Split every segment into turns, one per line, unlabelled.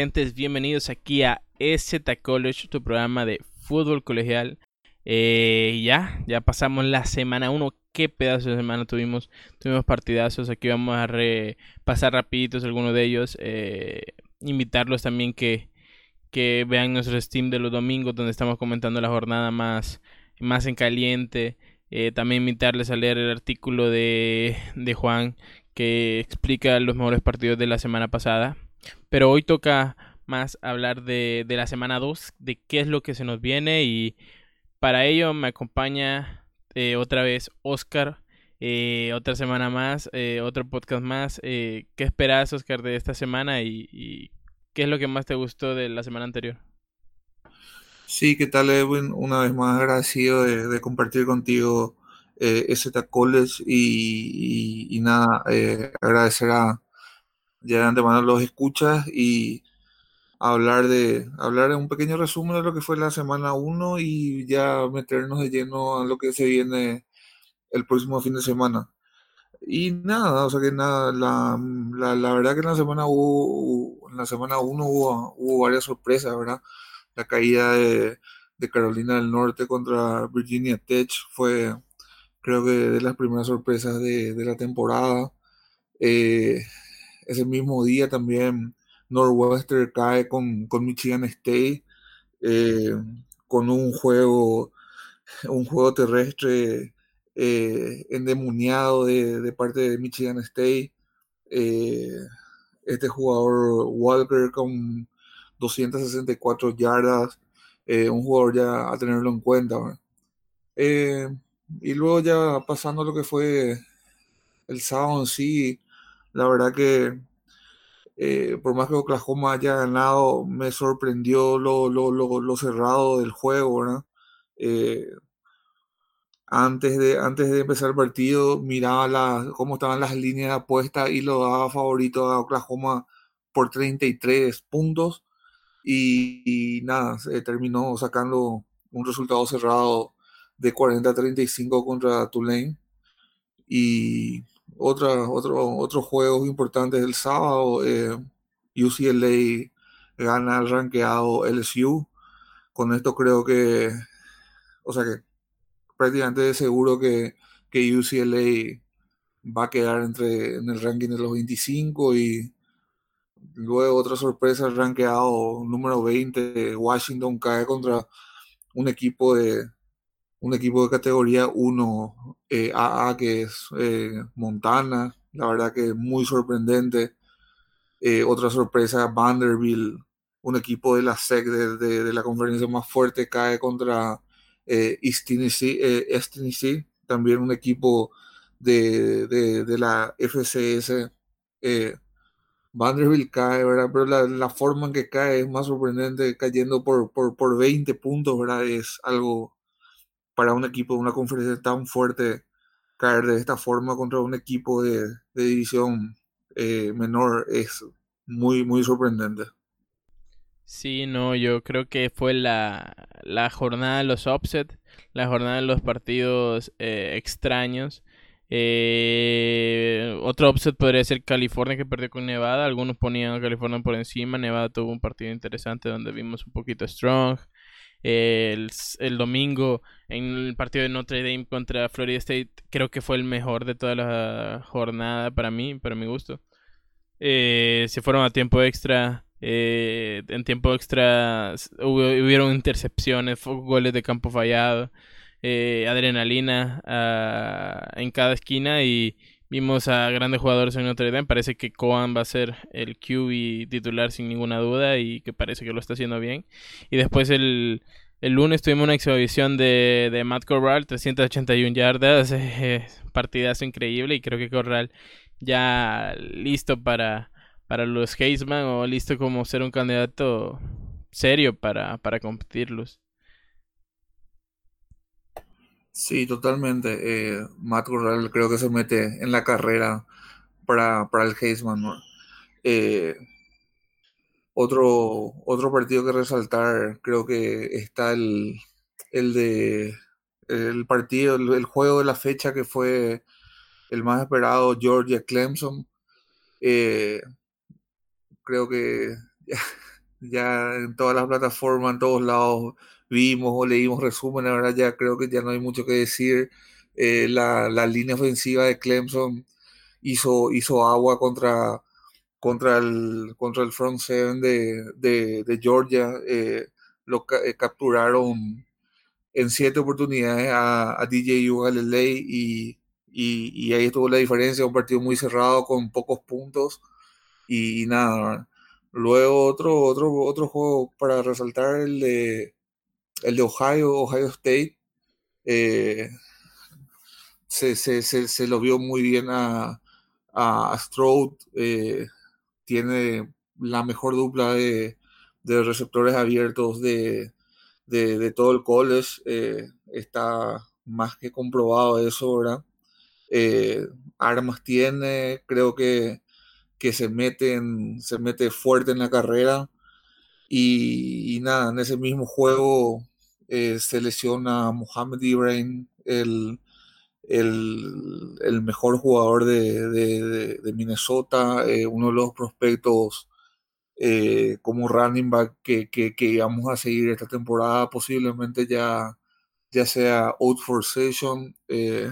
gentes? Bienvenidos aquí a EZ College, tu programa de fútbol colegial. Eh, ya, ya pasamos la semana 1. Qué pedazo de semana tuvimos. Tuvimos partidazos. Aquí vamos a repasar rapiditos algunos de ellos. Eh, invitarlos también que, que vean nuestro Steam de los domingos donde estamos comentando la jornada más, más en caliente. Eh, también invitarles a leer el artículo de, de Juan que explica los mejores partidos de la semana pasada. Pero hoy toca más hablar de, de la semana 2, de qué es lo que se nos viene y para ello me acompaña eh, otra vez Oscar. Eh, otra semana más, eh, otro podcast más. ¿Qué esperas, Oscar, de esta semana y, qué es lo que más te gustó de la semana anterior?
Sí, ¿qué tal, Edwin? Una vez más agradecido de, compartir contigo ese College y, y, nada, agradecer a ya de antemano los escuchas y hablar de hablar un pequeño resumen de lo que fue la semana 1 y ya meternos de lleno a lo que se viene el próximo fin de semana. Y nada, o sea que nada, la, la, verdad que en la semana hubo, la semana 1 hubo, hubo varias sorpresas, ¿verdad? La caída de, de, Carolina del Norte contra Virginia Tech fue, creo que, de las primeras sorpresas de, de la temporada. Eh, ese mismo día también Northwestern cae con, Michigan State eh, con un juego, un juego terrestre eh, endemoniado de, parte de Michigan State. Eh, este jugador Walker con 264 yardas, un jugador ya a tenerlo en cuenta. y luego ya pasando a lo que fue el sábado sí, la verdad que eh, por más que Oklahoma haya ganado, me sorprendió lo, lo, cerrado del juego. Eh, antes, de, antes de empezar el partido, miraba cómo estaban las líneas de apuesta y lo daba favorito a Oklahoma por 33 puntos. Y, nada, se terminó sacando un resultado cerrado de 40-35 contra Tulane. Y otra, otro, otros juegos importantes del sábado. Eh, UCLA gana el rankeado LSU. Con esto creo que, o sea que prácticamente seguro que, que UCLA va a quedar entre, en el ranking de los 25 y luego otra sorpresa, el rankeado número 20, Washington cae contra un equipo de, un equipo de categoría 1 AA eh, que es eh, Montana, la verdad que muy sorprendente. Eh, otra sorpresa, Vanderbilt, un equipo de la SEC de, la conferencia más fuerte, cae contra East Tennessee, también un equipo de, la FCS. Vanderbilt cae, ¿verdad? Pero la, forma en que cae es más sorprendente, cayendo por, por, por 20 puntos, ¿verdad? Es algo para un equipo de una conferencia tan fuerte caer de esta forma contra un equipo de, división eh, menor es muy, muy sorprendente.
Sí, no, yo creo que fue la, jornada de los upsets, la jornada de los partidos eh, extraños. Eh, otro upset podría ser California que perdió con Nevada. Algunos ponían a California por encima. Nevada tuvo un partido interesante donde vimos un poquito strong el, domingo en el partido de Notre Dame contra Florida State. Creo que fue el mejor de toda la jornada para mí, para mi gusto. Eh, se fueron a tiempo extra. Eh, en tiempo extra hubieron intercepciones, goles de campo fallado, eh, adrenalina ah, en cada esquina y Vimos a grandes jugadores en Notre Dame. Parece que Coan va a ser el QB titular sin ninguna duda y que parece que lo está haciendo bien. Y después el, el lunes tuvimos una exhibición de, de Matt Corral, 381 yardas. Eh, partidazo increíble y creo que Corral ya listo para, para los Heisman o listo como ser un candidato serio para, para competirlos.
Sí, totalmente. Eh, Matt Corral creo que se mete en la carrera para, el Heisman. Eh, otro, otro partido que resaltar, creo que está el, el de el partido, el, juego de la fecha que fue el más esperado, Georgia Clemson. Eh, creo que ya, en todas las plataformas, en todos lados vimos o leímos resúmenes, ahora ya creo que ya no hay mucho que decir. Eh, la, la, línea ofensiva de Clemson hizo, hizo agua contra, contra, el, contra el front seven de, de, de Georgia. Eh, lo eh, capturaron en siete oportunidades a, a DJU Galilei y, y, y, ahí estuvo la diferencia, un partido muy cerrado con pocos puntos y, y nada. Luego otro, otro, otro juego para resaltar el de, el de Ohio, Ohio State. Eh, se, se, se, lo vio muy bien a, a, Stroud. Eh, tiene la mejor dupla de, de receptores abiertos de, de, todo el college. Eh, está más que comprobado eso, ¿verdad? Armas tiene, creo que, que se, meten, se mete fuerte en la carrera. Y, y nada, en ese mismo juego eh, se lesiona Mohamed Ibrahim, el, el, mejor jugador de, de, Minnesota, eh, uno de los prospectos eh, como running back que, que, que, a seguir esta temporada, posiblemente ya, ya sea out for session. Eh,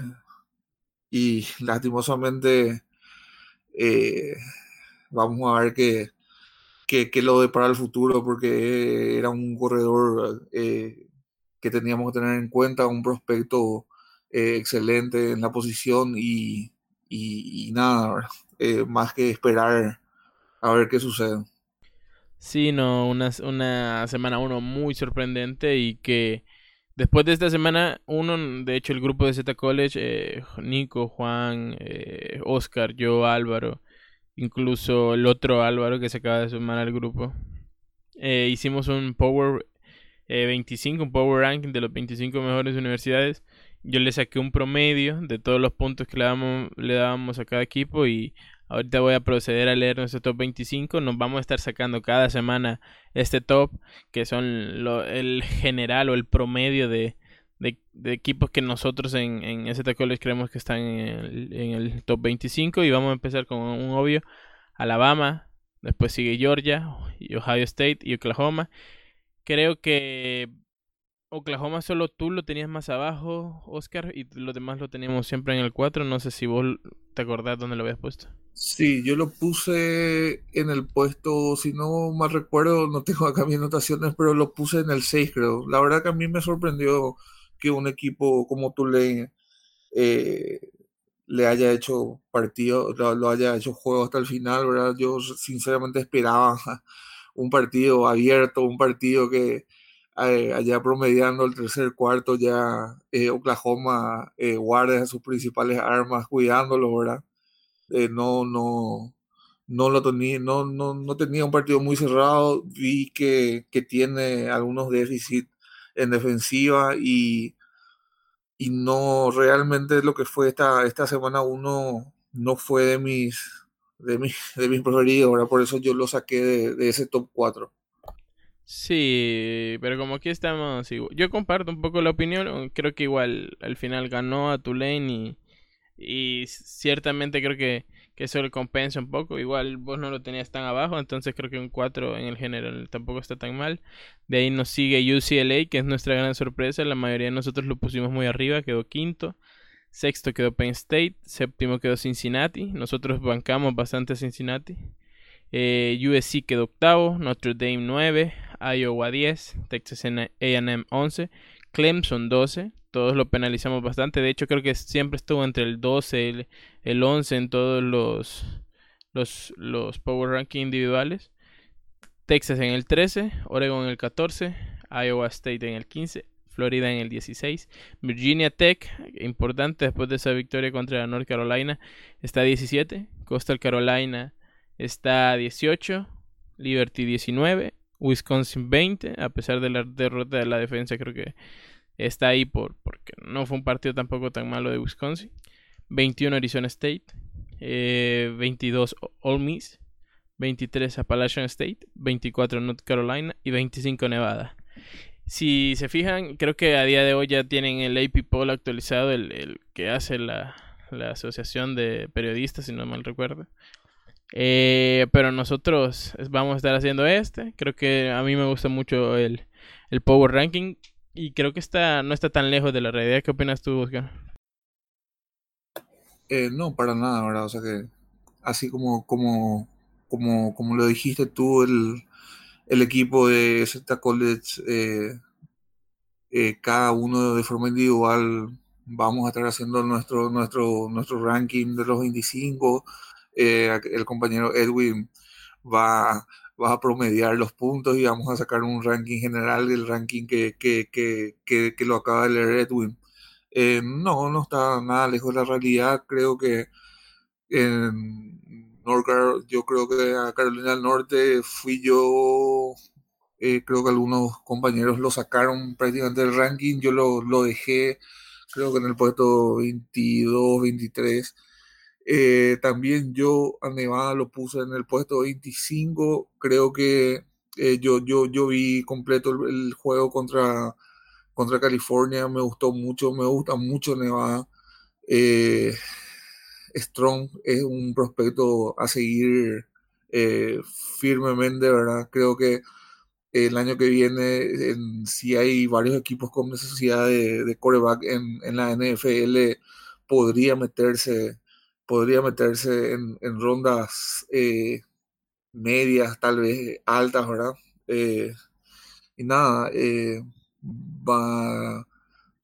y lastimosamente vamos a ver qué, qué, qué lo depara el futuro, porque era un corredor que teníamos que tener en cuenta, un prospecto eh, excelente en la posición y, y, nada, eh, más que esperar a ver qué sucede.
Sí, no, una, una semana uno muy sorprendente y que después de esta semana uno, de hecho el grupo de Z College, eh, Nico, Juan, Oscar, yo, Álvaro, incluso el otro Álvaro que se acaba de sumar al grupo, hicimos un Power 25, un Power Ranking de los 25 mejores universidades yo le saqué un promedio de todos los puntos que le, damos, le dábamos a cada equipo y ahorita voy a proceder a leer nuestro top 25. Nos vamos a estar sacando cada semana este top, que son el general o el promedio de, de, equipos que nosotros en, en ST College creemos que están en el, en el top 25. Y vamos a empezar con un obvio. Alabama, después sigue Georgia, Ohio State y Oklahoma. Creo que Oklahoma solo tú lo tenías más abajo, Oscar, y los demás lo teníamos siempre en el 4. No sé si vos te acordás dónde lo habías puesto.
Sí, yo lo puse en el puesto, si no mal recuerdo, no tengo acá mis anotaciones, pero lo puse en el 6, creo. La verdad que a mí me sorprendió que un equipo como tú le, eh, le haya hecho partido, lo, lo, haya hecho juego hasta el final, ¿verdad? Yo sinceramente esperaba un partido abierto, un partido que eh, allá promediando el tercer cuarto ya eh, Oklahoma eh, guarda sus principales armas cuidándolo, ¿verdad? Eh, no, no, no lo tenía, no, no, no, tenía un partido muy cerrado, vi que, que tiene algunos déficits en defensiva y, y no realmente lo que fue esta, esta semana uno no fue de mis de mis, de mis preferidos, ¿verdad? por eso yo lo saqué de, de ese top 4.
Sí, pero como aquí estamos, yo comparto un poco la opinión, creo que igual al final ganó a Tulane y, y ciertamente creo que, que eso le compensa un poco, igual vos no lo tenías tan abajo, entonces creo que un 4 en el general tampoco está tan mal. De ahí nos sigue UCLA, que es nuestra gran sorpresa, la mayoría de nosotros lo pusimos muy arriba, quedó quinto. Sexto quedó Penn State, séptimo quedó Cincinnati, nosotros bancamos bastante a Cincinnati. Eh, USC quedó octavo, Notre Dame 9, Iowa 10, Texas AM 11, Clemson 12. Todos lo penalizamos bastante. De hecho, creo que siempre estuvo entre el 12 y el, 11 en todos los, los, los Power Ranking individuales. Texas en el 13, Oregon en el 14, Iowa State en el 15, Florida en el 16, Virginia Tech, importante después de esa victoria contra North Carolina, está 17, Coastal Carolina está 18, Liberty 19, Wisconsin 20, a pesar de la derrota de la defensa, creo que está ahí por, porque no fue un partido tampoco tan malo de Wisconsin. 21 Arizona State, eh, 22 Ole Miss, 23 Appalachian State, 24 North Carolina y 25 Nevada. Si se fijan, creo que a día de hoy ya tienen el AP Poll actualizado, el, el que hace la, la, Asociación de Periodistas, si no mal recuerdo. Eh, pero nosotros vamos a estar haciendo este. Creo que a mí me gusta mucho el, el Power Ranking. Y creo que está, no está tan lejos de la realidad. ¿Qué opinas tú, Oscar?
Eh, no, para nada, ¿verdad? O sea que así como, como, como, como lo dijiste tú, el, el equipo de Z College, eh, eh, cada uno de forma individual, vamos a estar haciendo nuestro, nuestro, nuestro ranking de los 25. el compañero Edwin va, va, a promediar los puntos y vamos a sacar un ranking general, el ranking que, que, que, que lo acaba de leer Edwin. Eh, no, no está nada lejos de la realidad. Creo que yo creo que a Carolina del Norte fui yo, eh, creo que algunos compañeros lo sacaron prácticamente del ranking. Yo lo, lo dejé, creo que en el puesto 22, 23. Eh, también yo a Nevada lo puse en el puesto 25. Creo que yo, yo, yo vi completo el juego contra contra California, me gustó mucho, me gusta mucho Nevada. Eh, Strong es un prospecto a seguir eh, firmemente, ¿verdad? Creo que el año que viene, si hay varios equipos con necesidad de, de coreback en, la NFL, podría meterse, podría meterse en, rondas eh, medias, tal vez altas, ¿verdad? y nada, va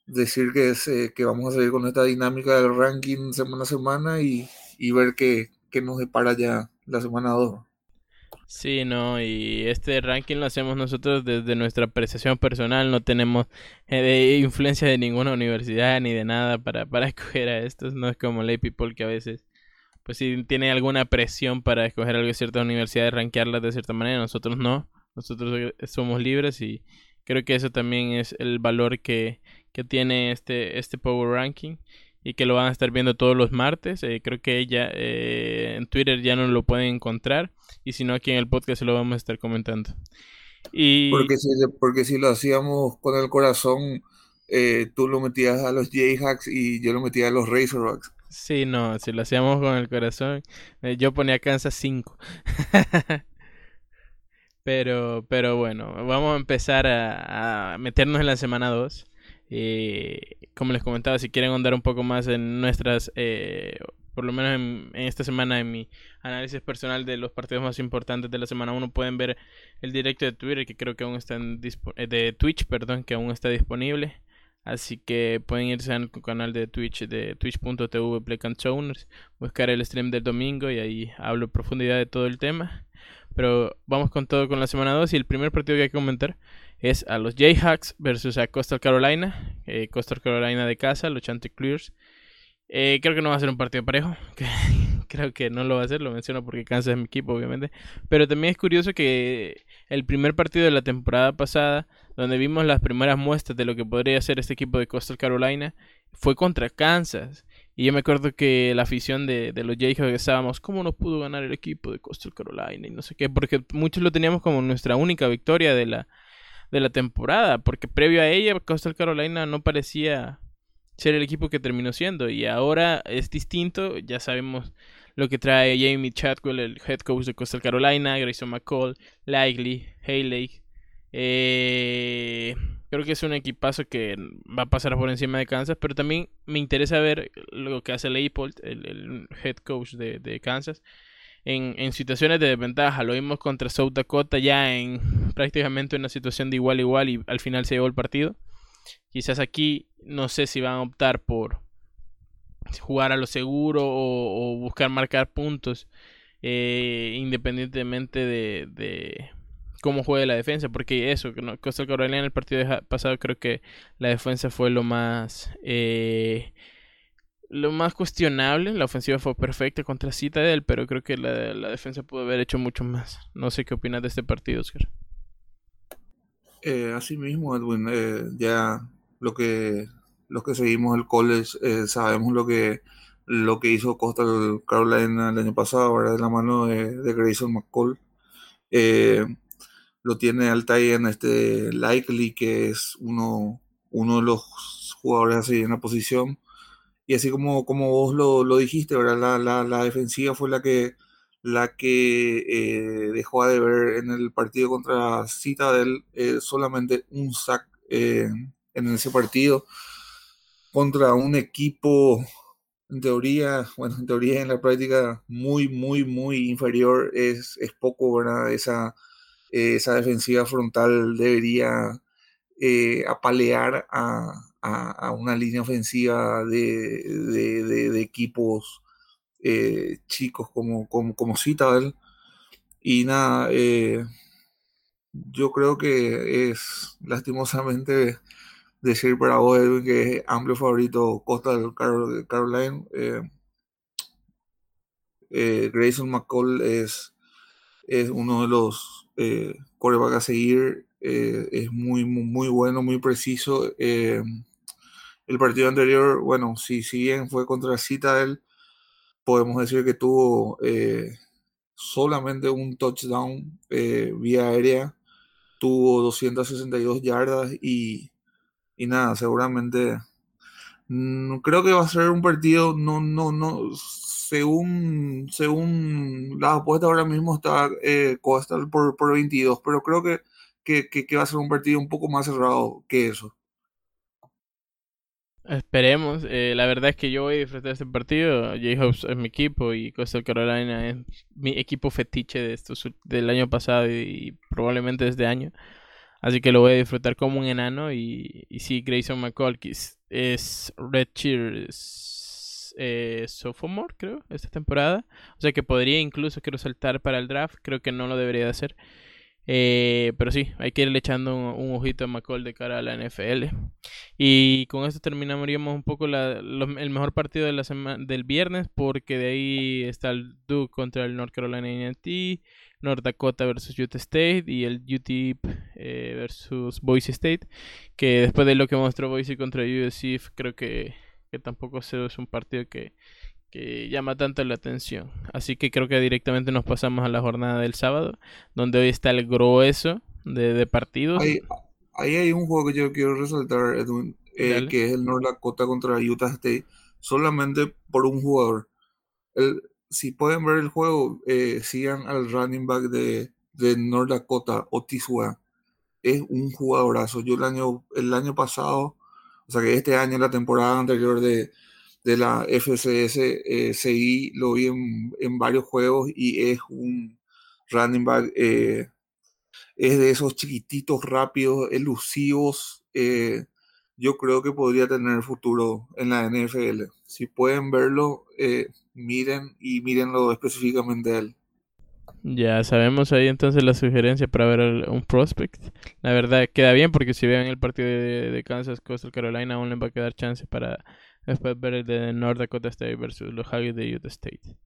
decir que, eh, que vamos a seguir con esta dinámica del ranking semana a semana y, ver qué, nos depara ya la semana 2.
Sí, no, y este ranking lo hacemos nosotros desde nuestra apreciación personal, no tenemos eh, influencia de ninguna universidad ni de nada para, para escoger a estos, no es como Lay People que a veces, pues si tiene alguna presión para escoger algo de cierta universidad, rankearlas de cierta manera, nosotros no, nosotros somos libres y, Creo que eso también es el valor que, que tiene este, este Power Ranking y que lo van a estar viendo todos los martes. Eh, creo que ella eh, en Twitter ya no lo pueden encontrar y si no aquí en el podcast se lo vamos a estar comentando. Y...
Porque, si, porque si lo hacíamos con el corazón, eh, tú lo metías a los Jayhawks y yo lo metía a los Razorbacks.
Sí, no, si lo hacíamos con el corazón, yo ponía Kansas 5. Pero, pero bueno, vamos a empezar a, meternos en la semana 2. Eh, como les comentaba, si quieren andar un poco más en nuestras, eh, por lo menos en, esta semana, en mi análisis personal de los partidos más importantes de la semana 1, pueden ver el directo de Twitter, que creo que aún está en eh, de Twitch, perdón, que aún está disponible. Así que pueden irse al canal de Twitch de twitch.tv buscar el stream del domingo y ahí hablo en profundidad de todo el tema. Pero vamos con todo con la semana 2 y el primer partido que hay que comentar es a los Jayhawks versus a Coastal Carolina. Eh, Coastal Carolina de casa, los Chanticleers. Eh, creo que no va a ser un partido parejo. creo que no lo va a ser, lo menciono porque Kansas es mi equipo, obviamente. Pero también es curioso que el primer partido de la temporada pasada, donde vimos las primeras muestras de lo que podría ser este equipo de Coastal Carolina, fue contra Kansas. Y yo me acuerdo que la afición de, de los Jayhawks estábamos, ¿cómo no pudo ganar el equipo de Coastal Carolina? Y no sé qué, porque muchos lo teníamos como nuestra única victoria de la, de la temporada, porque previo a ella Coastal Carolina no parecía ser el equipo que terminó siendo. Y ahora es distinto, ya sabemos lo que trae Jamie Chadwell, el head coach de Coastal Carolina, Grayson McCall, Likely, Haley. Eh, Creo que es un equipazo que va a pasar por encima de Kansas, pero también me interesa ver lo que hace Leipold, el, head coach de, Kansas, en, situaciones de desventaja. Lo vimos contra South Dakota ya en prácticamente una situación de igual a igual y al final se llevó el partido. Quizás aquí no sé si van a optar por jugar a lo seguro o, buscar marcar puntos eh, independientemente de cómo juegue la defensa, porque eso, Costa Carolina en el partido pasado creo que la defensa fue lo más eh, lo más cuestionable, la ofensiva fue perfecta contra Citadel, pero creo que la, la, defensa pudo haber hecho mucho más. No sé qué opinas de este partido, Oscar.
Eh, así mismo, Edwin, eh, ya lo que los que seguimos el college eh, sabemos lo que lo que hizo Costa Carolina el año pasado, ¿verdad? de la mano de, Grayson McCall. Eh, lo tiene en este Likely, que es uno, uno de los jugadores así en la posición. Y así como, como vos lo, lo dijiste, ¿verdad? La, la, defensiva fue la que, la que eh, dejó de ver en el partido contra Citadel eh, solamente un sack eh, en ese partido contra un equipo en teoría, bueno, en teoría en la práctica muy, muy, muy inferior es, es poco, ¿verdad? Esa, esa defensiva frontal debería apalear a, a, una línea ofensiva de, equipos eh, chicos como, como, como Citadel. Y nada, eh, yo creo que es lastimosamente decir para vos, Edwin, que es amplio favorito Costa del Caroline. Eh, Grayson McCall es, es uno de los eh, a seguir. es muy, muy, bueno, muy preciso. El partido anterior, bueno, si, si bien fue contra Citadel, podemos decir que tuvo eh, solamente un touchdown eh, vía aérea, tuvo 262 yardas y, y nada, seguramente mm, creo que va a ser un partido, no, no, no, según, según la apuesta ahora mismo está eh, por, por 22, pero creo que, que va a ser un partido un poco más cerrado que eso.
Esperemos. Eh, la verdad es que yo voy a disfrutar de este partido. Jayhawks es mi equipo y Coastal Carolina es mi equipo fetiche de estos, del año pasado y, probablemente este año. Así que lo voy a disfrutar como un enano. Y, y sí, Grayson McCall es Red Cheers eh, sophomore, creo, esta temporada. O sea que podría incluso quiero saltar para el draft. Creo que no lo debería de hacer. Eh, pero sí, hay que irle echando un, ojito a McCall de cara a la NFL. Y con esto terminaríamos un poco el mejor partido de la semana, del viernes, porque de ahí está el Duke contra el North Carolina A&T, North Dakota versus Utah State y el UTEP eh, versus Boise State, que después de lo que mostró Boise contra USC, creo que, que tampoco es un partido que que llama tanto la atención. Así que creo que directamente nos pasamos a la jornada del sábado, donde hoy está el grueso de, partidos.
Ahí, hay un juego que yo quiero resaltar, Edwin, eh, que es el North Dakota contra Utah State, solamente por un jugador. El, si pueden ver el juego, eh, sigan al running back de, de North Dakota, Otis Es un jugadorazo. Yo el año, el año pasado, o sea que este año, la temporada anterior de, de la FCS eh, lo vi en, varios juegos y es un running back, eh, es de esos chiquititos, rápidos, elusivos. Eh, yo creo que podría tener futuro en la NFL. Si pueden verlo, miren y mírenlo específicamente él.
Ya sabemos ahí entonces la sugerencia para ver un prospect. La verdad queda bien porque si vean el partido de, de Kansas Coastal Carolina aún les va a quedar chance para Después ver el de North Dakota State versus los de Utah State.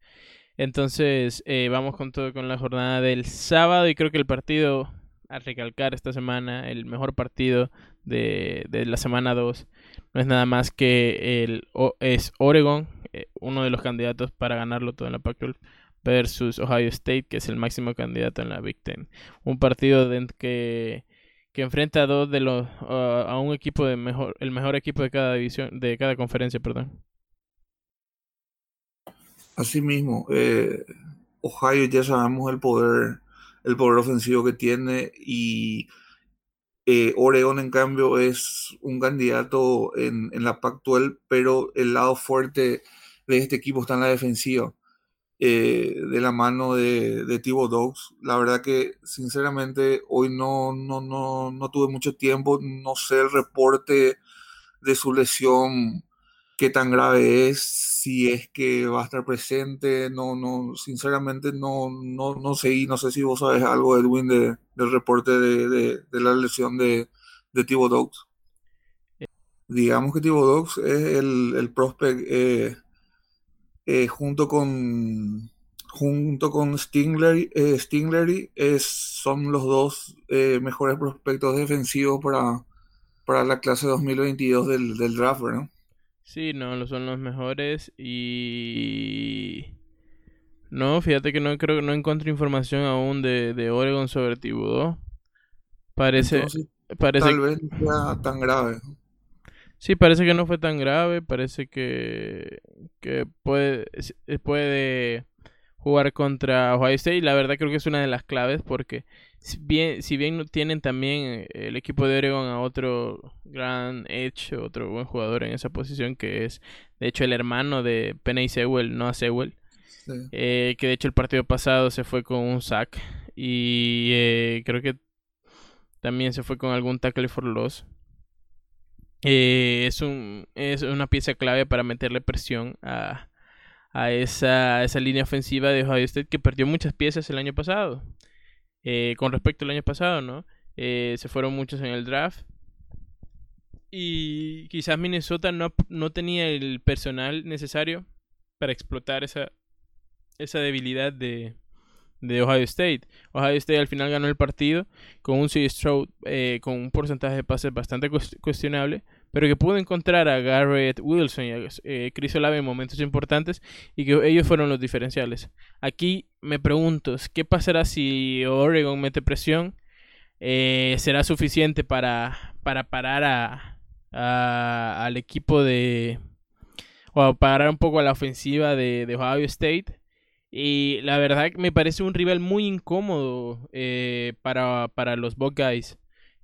Entonces, eh, vamos con todo con la jornada del sábado y creo que el partido a recalcar esta semana, el mejor partido de, de la semana 2, no es nada más que el es Oregon, eh, uno de los candidatos para ganarlo todo en la Pac-12 versus Ohio State, que es el máximo candidato en la Big Ten. Un partido de que que enfrenta a dos de los a un equipo de mejor el mejor equipo de cada división de cada conferencia perdón.
Asimismo, eh, Ohio ya sabemos el poder el poder ofensivo que tiene y eh, Oregon en cambio es un candidato en, en la Pac-12 pero el lado fuerte de este equipo está en la defensiva eh, de la mano de, de Dogs. La verdad que sinceramente hoy no, no, no, no tuve mucho tiempo, no sé el reporte de su lesión, qué tan grave es, si es que va a estar presente, no, no, sinceramente no, no, no sé, no sé si vos sabes algo, Edwin, de, del reporte de, de, la lesión de, de Dogs. Digamos que Dogs es el, el prospect eh, eh, junto con junto con Stingler, eh, es, son los dos eh, mejores prospectos defensivos para, para la clase 2022 del, del draft, ¿no?
Sí, no, son los mejores y... No, fíjate que no creo que no encuentro información aún de, de Oregon sobre Thibodeau. Parece, parece
tal vez no sea tan grave.
Sí, parece que no fue tan grave, parece que, que puede, puede, jugar contra Ohio State. Y la verdad creo que es una de las claves porque si bien, si bien tienen también eh, el equipo de Oregon a otro gran edge, otro buen jugador en esa posición que es de hecho el hermano de Penny Sewell, no a Sewell. Eh, que de hecho el partido pasado se fue con un sack y eh, creo que también se fue con algún tackle for loss. Es, un, es una pieza clave para meterle presión a, a esa, esa línea ofensiva de Ohio que perdió muchas piezas el año pasado. Eh, con respecto al año pasado, ¿no? Eh, se fueron muchos en el draft. Y quizás Minnesota no, no tenía el personal necesario para explotar esa, esa debilidad de, de Ohio State. Ohio State al final ganó el partido con un C. Stroud eh, con un porcentaje de pases bastante cuestionable, pero que pudo encontrar a Garrett Wilson y a eh, Chris Olave en momentos importantes y que ellos fueron los diferenciales. Aquí me pregunto, ¿qué pasará si Oregon mete presión? Eh, ¿Será suficiente para, para parar a, al equipo de... o parar un poco a la ofensiva de Ohio State? Y la verdad me parece un rival muy incómodo eh, para, para los Buckeyes.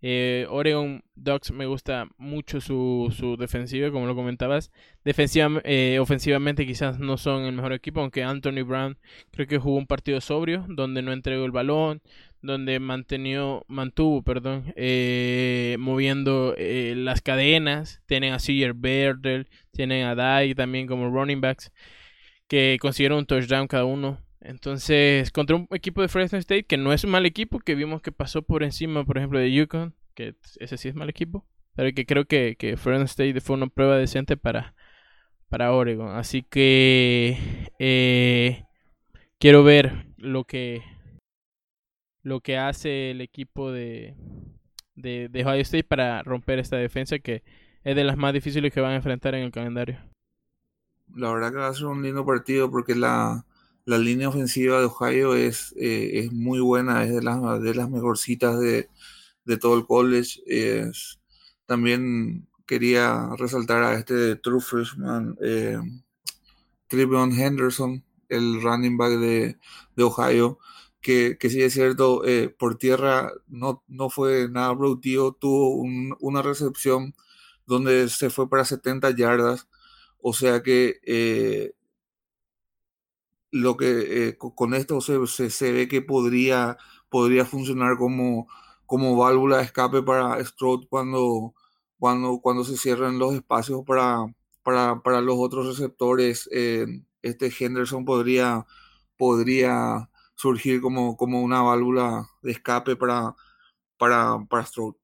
Eh, Oregon Ducks me gusta mucho su, su defensiva, como lo comentabas. Defensiva, eh, ofensivamente quizás no son el mejor equipo, aunque Anthony Brown creo que jugó un partido sobrio, donde no entregó el balón, donde mantenió, mantuvo perdón, eh, moviendo eh, las cadenas. Tienen a Sear Berdel, tienen a Dye también como running backs, que consiguieron un touchdown cada uno. Entonces, contra un equipo de Fresno State que no es un mal equipo, que vimos que pasó por encima, por ejemplo, de Yukon, que ese sí es mal equipo, pero que creo que, que Fresno State fue una prueba decente para, para Oregon. Así que eh, quiero ver lo que lo que hace el equipo de, de, de State para romper esta defensa que es de las más difíciles que van a enfrentar en el calendario.
La verdad que va a ser un lindo partido porque la, la línea ofensiva de Ohio es, eh, es muy buena, es de las, de las mejorcitas de, de todo el college. También quería resaltar a este true freshman, eh, Henderson, el running back de, de Ohio, que, que, sí es cierto, eh, por tierra no, no fue nada productivo, tuvo un, una recepción donde se fue para 70 yardas, o sea que eh, lo que eh, con esto se, se, ve que podría, podría funcionar como, como válvula de escape para Stroud cuando, cuando, cuando se cierren los espacios para, para, para los otros receptores. Eh, este Henderson podría, podría surgir como, como una válvula de escape para, para, para Stroud.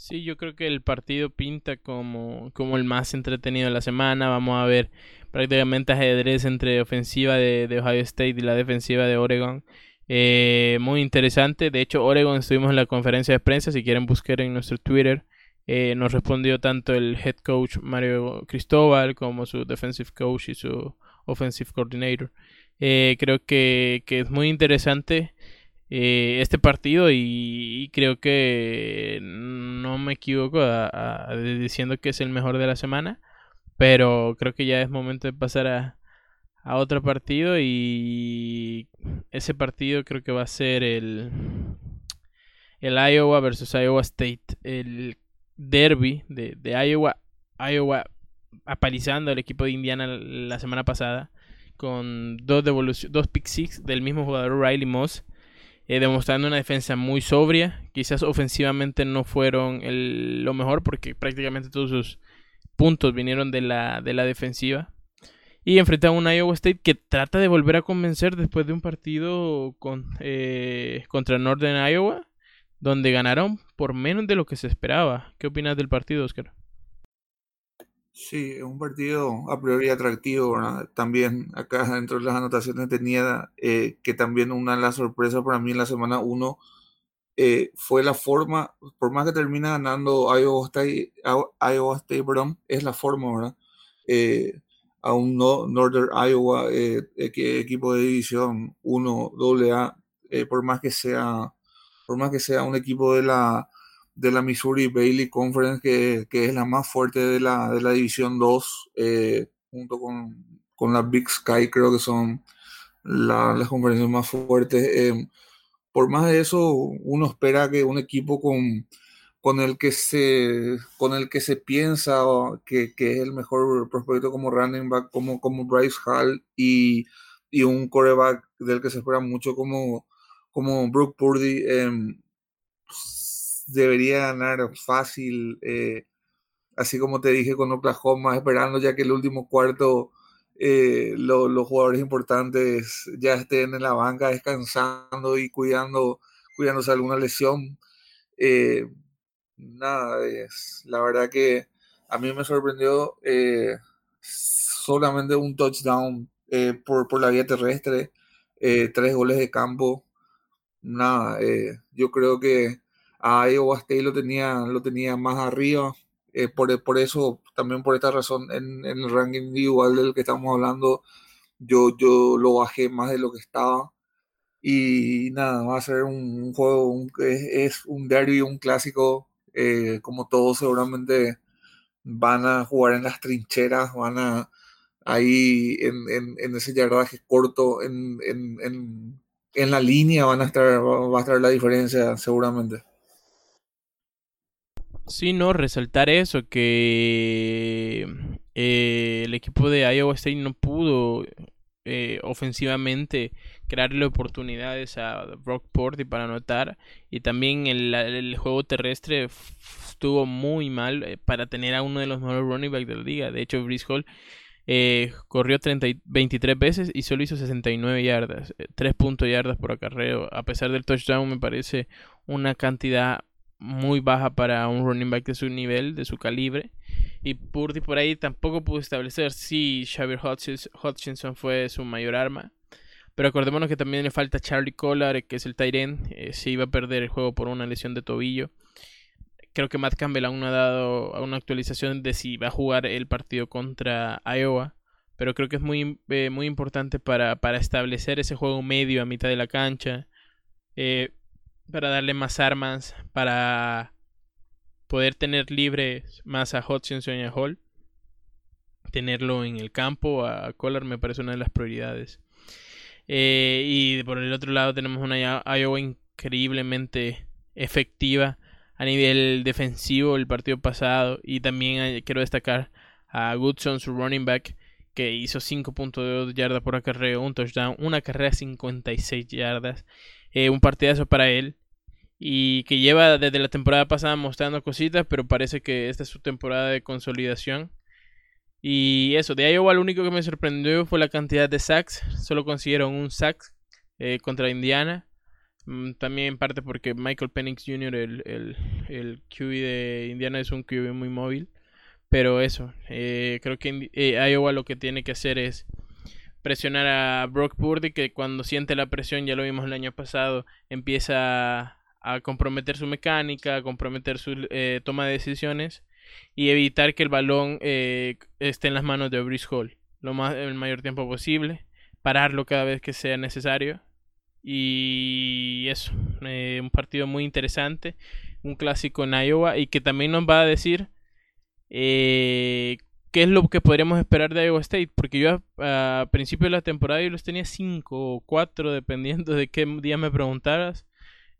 Sí, yo creo que el partido pinta como, como el más entretenido de la semana. Vamos a ver prácticamente ajedrez entre ofensiva de, de Ohio State y la defensiva de Oregon. Eh, muy interesante. De hecho, Oregon estuvimos en la conferencia de prensa. Si quieren buscar en nuestro Twitter, eh, nos respondió tanto el head coach Mario Cristóbal como su defensive coach y su offensive coordinator. Eh, creo que, que es muy interesante. Eh, este partido y, creo que no me equivoco diciendo que es el mejor de la semana, pero creo que ya es momento de pasar a, a otro partido y ese partido creo que va a ser el, el Iowa versus Iowa State, el derby de, de Iowa, Iowa apalizando al equipo de Indiana la semana pasada con dos, dos pick six del mismo jugador Riley Moss eh, demostrando una defensa muy sobria. Quizás ofensivamente no fueron lo mejor porque prácticamente todos sus puntos vinieron de la, de la defensiva. Y enfrenta a un Iowa State que trata de volver a convencer después de un partido con, eh, contra Northern Iowa, donde ganaron por menos de lo que se esperaba. ¿Qué opinas del partido, Oscar?
Sí, es un partido a priori atractivo. También acá dentro de las anotaciones tenía eh, que también una de las sorpresas para mí en la semana 1 eh, fue la forma, por más que termina ganando Iowa State, Iowa State perdón, es la forma, ¿verdad? Eh, a un no, Northern Iowa equipo de división 1 AA, por más que sea por más que sea un equipo de la de la Missouri Bailey Conference, que, que, es la más fuerte de la, de la División 2, eh, junto con, con, la Big Sky, creo que son, las conferencias más fuertes. Em, por más de eso, uno espera que un equipo con, con el que se con el que se piensa que, que, es el mejor prospecto como running back como, como Bryce Hall y, y un coreback del que se espera mucho como, como Brooke Purdy em, debería ganar fácil eh, así como te dije con Oklahoma esperando ya que el último cuarto eh, los jugadores importantes ya estén en la banca descansando y cuidando cuidándose alguna lesión eh, nada, la verdad que a mí me sorprendió solamente un touchdown por, por, la vía terrestre, tres goles de campo. Nada, yo creo que a Iowa State lo tenía, lo tenía más arriba. por, por, eso, también por esta razón, en, en, el ranking individual del que estamos hablando, yo, yo lo bajé más de lo que estaba. Y nada, va a ser un, juego, es, es, un derby, un clásico eh, como todos seguramente van a jugar en las trincheras, van a ahí en, en, ese yardaje corto, en, en, la línea van a estar, va a estar la diferencia seguramente.
Sí, no, resaltar eso, que eh, el equipo de Iowa State no pudo eh, ofensivamente crearle oportunidades a Brock Purdy para anotar y también el, juego terrestre estuvo muy mal eh, para tener a uno de los mejores running backs de la liga. De hecho, Brice Hall corrió 30, 23 veces y solo hizo 69 yardas, 3 puntos yardas por acarreo. A pesar del touchdown, me parece una cantidad muy baja para un running back de su nivel, de su calibre. Y Purdy por ahí tampoco pudo establecer si Xavier Hutchinson fue su mayor arma. Pero acordémonos que también le falta Charlie Collar, que es el Tyren. Eh, se iba a perder el juego por una lesión de tobillo. Creo que Matt Campbell aún no ha dado una actualización de si va a jugar el partido contra Iowa. Pero creo que es muy, eh, muy importante para, para, establecer ese juego medio a mitad de la cancha. Eh, para darle más armas. Para poder tener libre más a Hutchinson y Hall. Tenerlo en el campo a Collar me parece una de las prioridades. Eh, y por el otro lado tenemos una Iowa increíblemente efectiva a nivel defensivo el partido pasado. Y también quiero destacar a Goodson, su running back, que hizo 5.2 yardas por acarreo, un touchdown, una carrera 56 yardas. Eh, un partidazo para él y que lleva desde la temporada pasada mostrando cositas, pero parece que esta es su temporada de consolidación. Y eso, de Iowa lo único que me sorprendió fue la cantidad de sacks. Solo consiguieron un sack eh, contra Indiana. Mm, también en parte porque Michael Penix Jr., el, el, el QB de Indiana, es un QB muy móvil. Pero eso, eh, creo que eh, Iowa lo que tiene que hacer es presionar a Brock Purdy, que cuando siente la presión, ya lo vimos el año pasado, empieza a comprometer su mecánica, a comprometer su eh, toma de decisiones y evitar que el balón eh, esté en las manos de Brice Hall lo más, el mayor tiempo posible, pararlo cada vez que sea necesario. Y eso, eh, un partido muy interesante, un clásico en Iowa y que también nos va a decir qué es lo que podríamos esperar de Iowa State, porque yo a, a principio de la temporada yo los tenía 5 o 4 dependiendo de qué día me preguntaras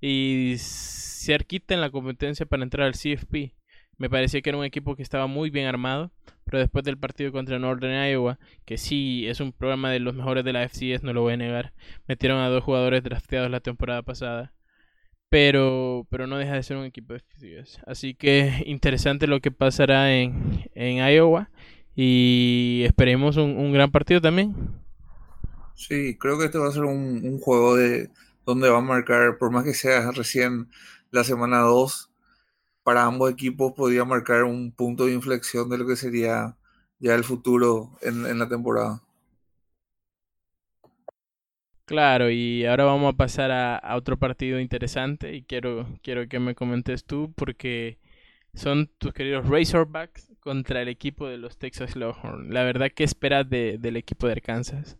y cerquita en la competencia para entrar al CFP. Me parecía que era un equipo que estaba muy bien armado, pero después del partido contra Northern Iowa, que sí es un programa de los mejores de la FCS, no lo voy a negar, metieron a dos jugadores drafteados la temporada pasada, pero, pero no deja de ser un equipo de FCS. Así que interesante lo que pasará en, en Iowa y esperemos un, un, gran partido también.
Sí, creo que este va a ser un, un juego de donde va a marcar, por más que sea recién la semana 2, para ambos equipos podría marcar un punto de inflexión de lo que sería ya el futuro en, la temporada.
Claro, y ahora vamos a pasar a, otro partido interesante y quiero, quiero que me comentes tú porque son tus queridos Razorbacks contra el equipo de los Texas Longhorns. La verdad, ¿qué esperas del equipo de Arkansas?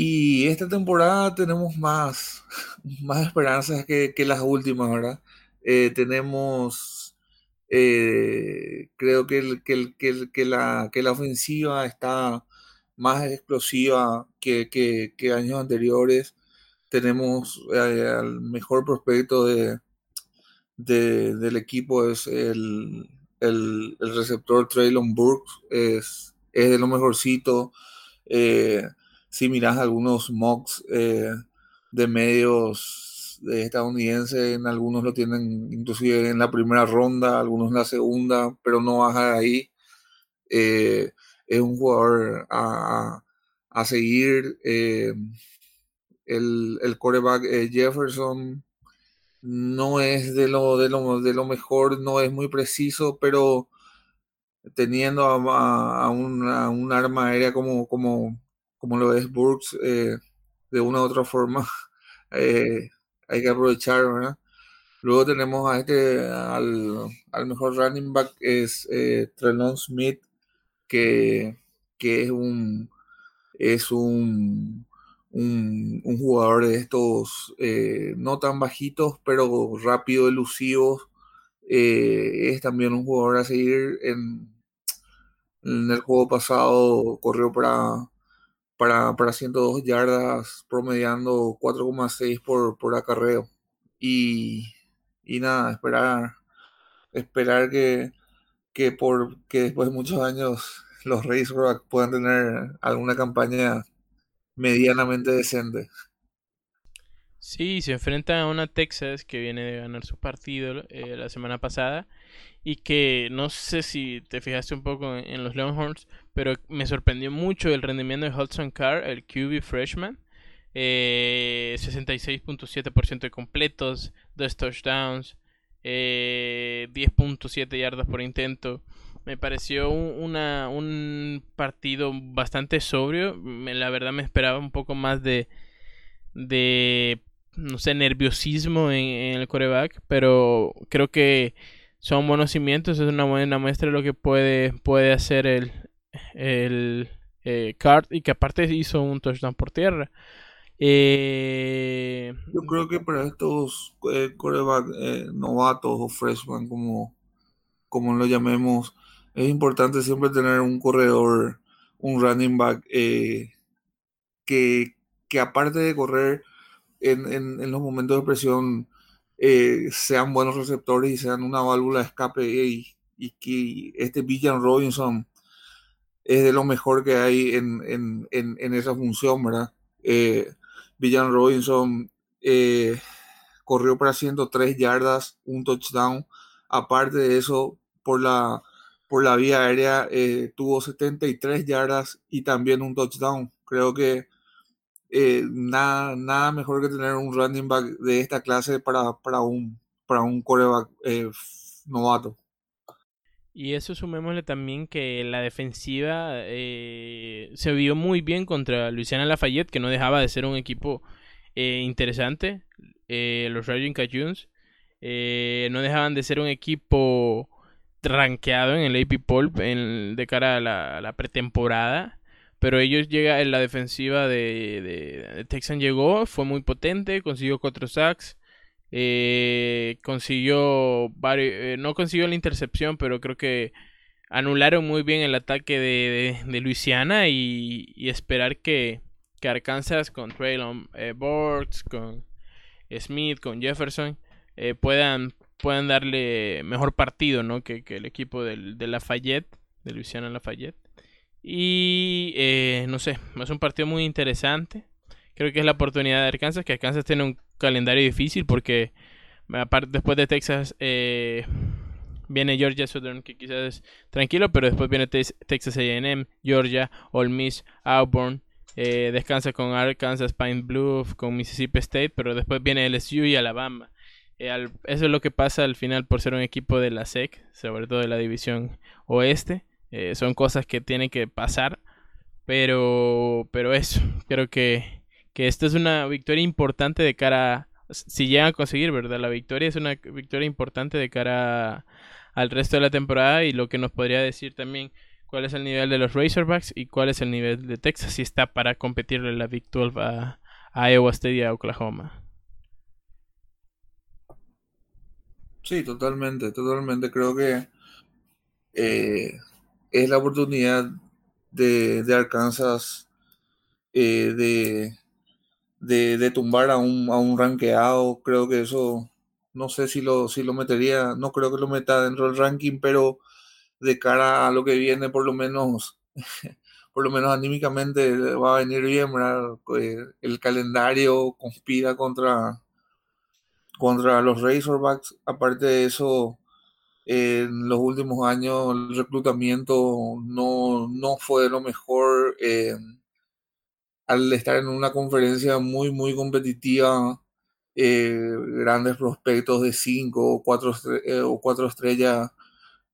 Y esta temporada tenemos más, más esperanzas que, las últimas, ¿verdad? Eh, tenemos, eh, creo que, que, que, la, que la ofensiva está más explosiva que, que, años anteriores. Tenemos eh, al mejor prospecto de, del equipo es el, el, receptor Traylon Burks, es, es, de lo mejorcito. Si miras algunos mocks eh, de medios estadounidenses, en algunos lo tienen inclusive en la primera ronda, algunos en la segunda, pero no baja de ahí. Eh, es un jugador a, a seguir. Eh, el, el coreback Jefferson no es de lo, de lo, de lo mejor, no es muy preciso, pero teniendo a, a, un arma aérea como, como, como lo es Burks, eh, de una u otra forma, eh, hay que aprovechar. Luego tenemos a este, al, al mejor running back es eh, Trelon Smith, que, que es un es un un, jugador de estos eh, no tan bajitos, pero rápido, elusivos. Es también un jugador a seguir. En el juego pasado corrió para, para, para 102 yardas, promediando 4,6 por, por acarreo. Y, y nada, esperar, esperar que, que, por, que después de muchos años los Razorbacks puedan tener alguna campaña medianamente decente.
Sí, se enfrenta a una Texas que viene de ganar su partido eh, la semana pasada y que no sé si te fijaste un poco en, los Longhorns, pero me sorprendió mucho el rendimiento de Hudson Carr, el QB freshman. 66.7% eh, de completos, 2 touchdowns, 10.7 eh, yardas por intento. Me pareció un, una, un partido bastante sobrio. la verdad me esperaba un poco más de, de no sé, nerviosismo en, el coreback, pero creo que son buenos cimientos. Es una buena muestra de lo que puede, puede hacer el, el eh, Card y que aparte hizo un touchdown por tierra. Eh,
Yo creo que para estos eh, coreback novatos o freshman, como, como lo llamemos, es importante siempre tener un corredor, un running back eh, que, aparte de correr en, los momentos de presión eh, sean buenos receptores y sean una válvula de escape y, que este Villan Robinson es de lo mejor que hay en, esa función, ¿verdad? Eh, Villan Robinson corrió para 103 yardas, un touchdown. Aparte de eso, por la por la vía aérea eh, tuvo 73 yardas y también un touchdown. Creo que eh, nada, nada mejor que tener un running back de esta clase para, para un, para un coreback eh, novato.
Y eso sumémosle también que la defensiva se vio muy bien contra Luisiana Lafayette, que no dejaba de ser un equipo interesante. los Raging Cajuns no dejaban de ser un equipo rankeado en el AP Poll de cara a la, pretemporada. Pero ellos llega en la defensiva de, de, Texan llegó, fue muy potente, consiguió cuatro sacks, eh, consiguió varios, eh, no consiguió la intercepción, pero creo que anularon muy bien el ataque de, de Luisiana y, esperar que, que Arkansas con Traylon eh, con Smith, con Jefferson puedan puedan darle mejor partido, ¿no? Que, el equipo del, de Lafayette, de Luisiana Lafayette. Y eh, no sé, es un partido muy interesante. Creo que es la oportunidad de Arkansas, que Arkansas tiene un calendario difícil porque aparte, después de Texas eh, viene Georgia Southern, que quizás es tranquilo, pero después viene Texas AM, Georgia, Ole Miss, Auburn. Eh, descansa con Arkansas, Pine Bluff, con Mississippi State, pero después viene LSU y Alabama. Eh, eso es lo que pasa al final por ser un equipo de la SEC, sobre todo de la división oeste. Eh, son cosas que tienen que pasar. Pero, pero eso, creo que, que esta es una victoria importante de cara, si llegan a conseguir, ¿verdad? La victoria es una victoria importante de cara al resto de la temporada y lo que nos podría decir también cuál es el nivel de los Razorbacks y cuál es el nivel de Texas si está para competirle la Big 12 a, a Iowa State y a Oklahoma.
Sí, totalmente, totalmente. Creo que eh, es la oportunidad de, de Arkansas eh, de, de, de, tumbar a un, a un ranqueado. Creo que eso, no sé si lo, si lo metería, no creo que lo meta dentro del ranking, pero de cara a lo que viene, por lo menos, por lo menos anímicamente va a venir bien, eh, El calendario conspira contra, contra los Razorbacks. Aparte de eso, en los últimos años el reclutamiento no, no fue lo mejor. Eh, al estar en una conferencia muy, muy competitiva, eh, grandes prospectos de 5 o 4 eh, o cuatro estrellas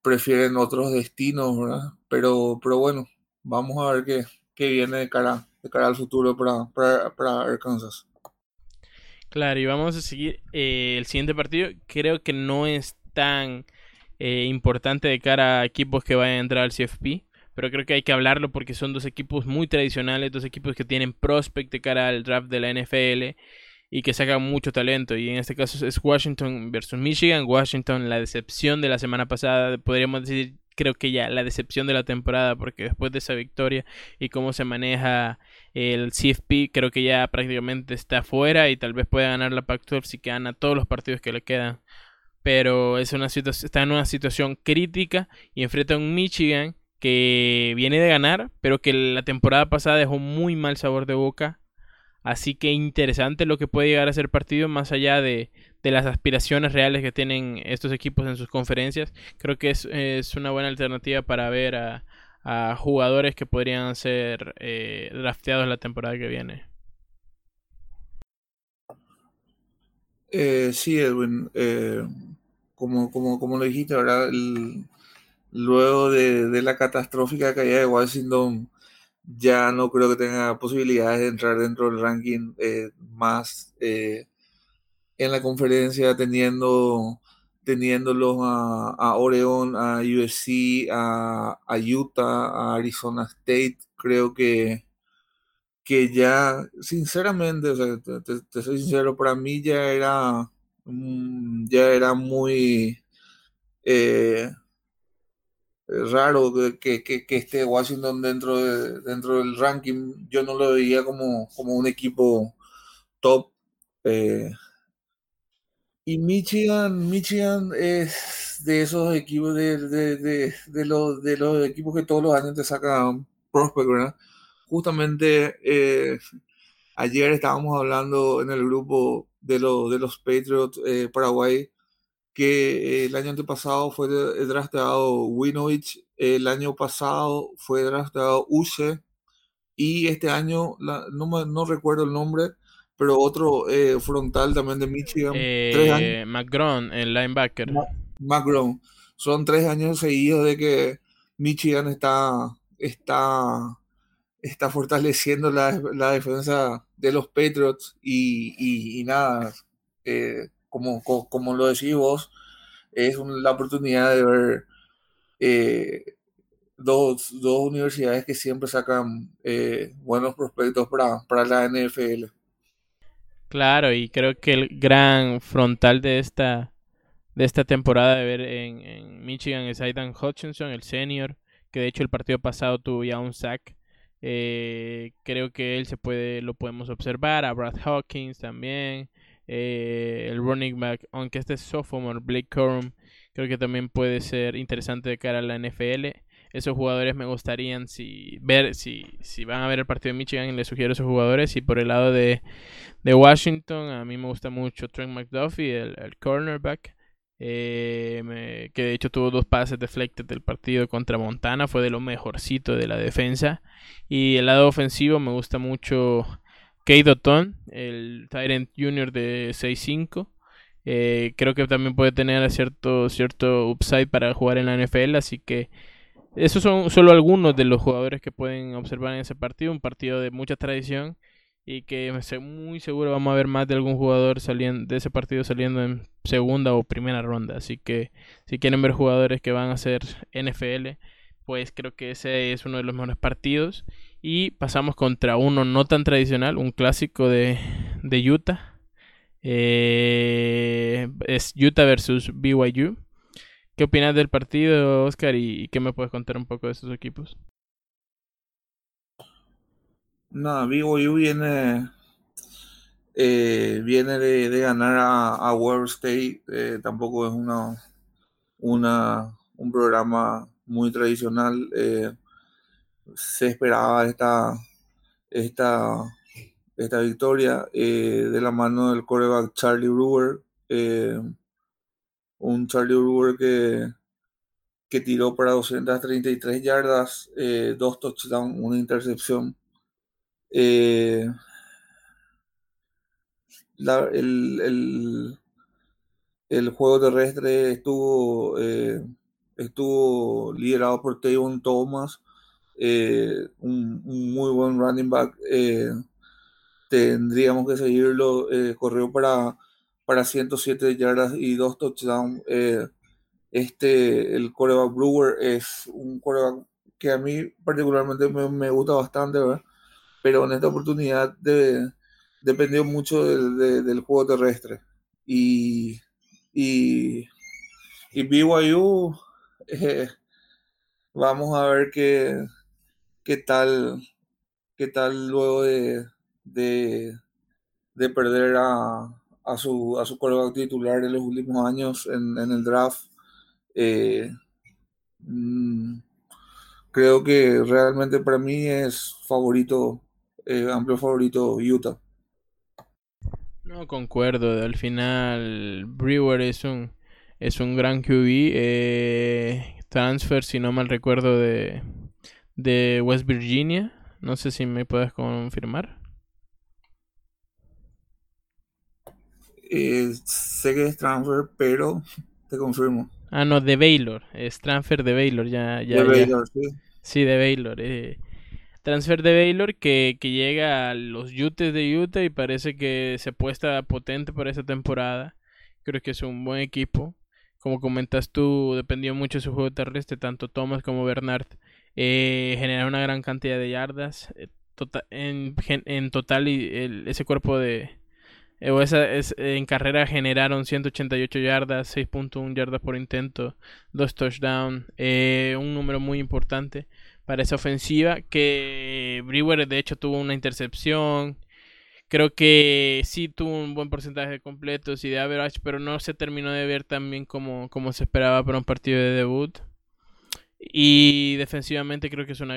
prefieren otros destinos, ¿verdad? Pero, pero bueno, vamos a ver qué, qué viene de cara, de cara al futuro para, para, Arkansas.
Claro, y vamos a seguir el siguiente partido. Creo que no es tan eh, importante de cara a equipos que vayan a entrar al CFP, pero creo que hay que hablarlo porque son dos equipos muy tradicionales, dos equipos que tienen prospect de cara al draft de la NFL y que sacan mucho talento. Y en este caso es Washington versus Michigan. Washington, la decepción de la semana pasada, podríamos decir, creo que ya la decepción de la temporada, porque después de esa victoria y cómo se maneja el CFP, creo que ya prácticamente está fuera y tal vez pueda ganar la Pac-12 si gana todos los partidos que le quedan. Pero es una está en una situación crítica y enfrenta a un Michigan que viene de ganar, pero que la temporada pasada dejó muy mal sabor de boca Así que interesante lo que puede llegar a ser partido más allá de, las aspiraciones reales que tienen estos equipos en sus conferencias. Creo que es, una buena alternativa para ver a, jugadores que podrían ser eh, drafteados la temporada que viene.
Eh, sí, Edwin. Eh, como, como, como lo dijiste, ¿verdad? luego de, de, la catastrófica caída de Washington ya no creo que tenga posibilidades de entrar dentro del ranking eh, más eh, en la conferencia teniendo teniéndolos a, a Oregon, a USC, a, Utah, a Arizona State, creo que, que ya, sinceramente, te, soy sincero, para mí ya era, ya era muy, eh, raro que, que, esté Washington dentro, de, dentro del ranking. Yo no lo veía como, como un equipo top. Eh, y Michigan, Michigan es de esos equipos, de, de, de, los, de los equipos que todos los años te sacan prospect. Justamente eh, ayer estábamos hablando en el grupo de, lo, de los Patriots eh, Paraguay que el año antepasado fue drafteado Winovich, el año pasado fue drafteado Use y este año, no, no recuerdo el nombre, pero otro eh, frontal también de Michigan.
Eh, McGrone, el linebacker.
McGrone. Son tres años seguidos de que Michigan está, está, está fortaleciendo la, la defensa de los Patriots y, y, nada. Eh, como, como, lo decís vos, es la oportunidad de ver eh, dos, universidades que siempre sacan eh, buenos prospectos para, para la NFL.
Claro, y creo que el gran frontal de esta, de esta temporada de ver en, Michigan es Aidan Hutchinson, el senior, que de hecho el partido pasado tuvo ya un sack. Eh, creo que él se puede, lo podemos observar, a Brad Hawkins también, eh, el running back, aunque este es sophomore, Blake Corum, creo que también puede ser interesante de cara a la NFL. Esos jugadores me gustarían si ver si, si van a ver el partido de Michigan, les sugiero esos jugadores. Y por el lado de, de Washington, a mí me gusta mucho Trent McDuffie, el, el cornerback. Eh, que de hecho tuvo dos pases deflected del partido contra Montana, fue de lo mejorcito de la defensa. Y el lado ofensivo me gusta mucho Kate O'Ton, el Tyrant Junior de 6'5. Eh, creo que también puede tener cierto, cierto upside para jugar en la NFL, así que esos son solo algunos de los jugadores que pueden observar en ese partido, un partido de mucha tradición y que muy seguro vamos a ver más de algún jugador saliendo de ese partido saliendo en segunda o primera ronda, así que si quieren ver jugadores que van a ser NFL, pues creo que ese es uno de los mejores partidos y pasamos contra uno no tan tradicional, un clásico de, de Utah. Eh, es Utah versus BYU. ¿Qué opinas del partido, Oscar? ¿Y qué me puedes contar un poco de esos equipos?
No, BYU viene, eh, viene de, ganar a, a State. Eh, tampoco es una, una, un programa muy tradicional. Eh, se esperaba esta, esta, esta victoria de la mano del coreback Charlie Brewer. un Charlie Brewer que, que tiró para 233 yardas, dos touchdowns, una intercepción. Eh, el, el, juego terrestre estuvo, eh, estuvo liderado por Tavon Thomas, eh, un, muy buen running back. tendríamos que seguirlo. corrió para, para 107 yardas y dos touchdowns. este, el coreback Brewer es un coreback que a mí particularmente me, me gusta bastante, ¿verdad? Pero en esta oportunidad dependió mucho del, juego terrestre. Y, y, y BYU, eh, vamos a ver qué, qué tal qué tal luego de, de, perder a, a, su, a su coreback titular en los últimos años en, el draft. Eh, mm, creo que realmente para mí es favorito eh, amplio favorito Utah.
No concuerdo, al final Brewer es un es un gran QB, eh, transfer si no mal recuerdo de, de West Virginia, no sé si me puedes confirmar.
Eh, sé que es transfer, pero te confirmo.
Ah, no, de Baylor, es transfer de Baylor, ya, ya.
De Baylor, sí.
Sí, de Baylor. Eh, transfer de Baylor que, que llega a los Utes de Utah y parece que se apuesta potente para esa temporada. Creo que es un buen equipo. Como comentas tú, dependió mucho de su juego terrestre, tanto Thomas como Bernard eh, generaron una gran cantidad de yardas. Eh, tota-, en, en, total, ese cuerpo de. Eh, o esa, es, en carrera generaron 188 yardas, 6.1 yardas por intento, dos touchdowns, un número muy importante para esa ofensiva. Que Brewer de hecho tuvo una intercepción. Creo que sí tuvo un buen porcentaje de completos y de average, pero no se terminó de ver tan bien como, como se esperaba para un partido de debut. Y defensivamente creo que es un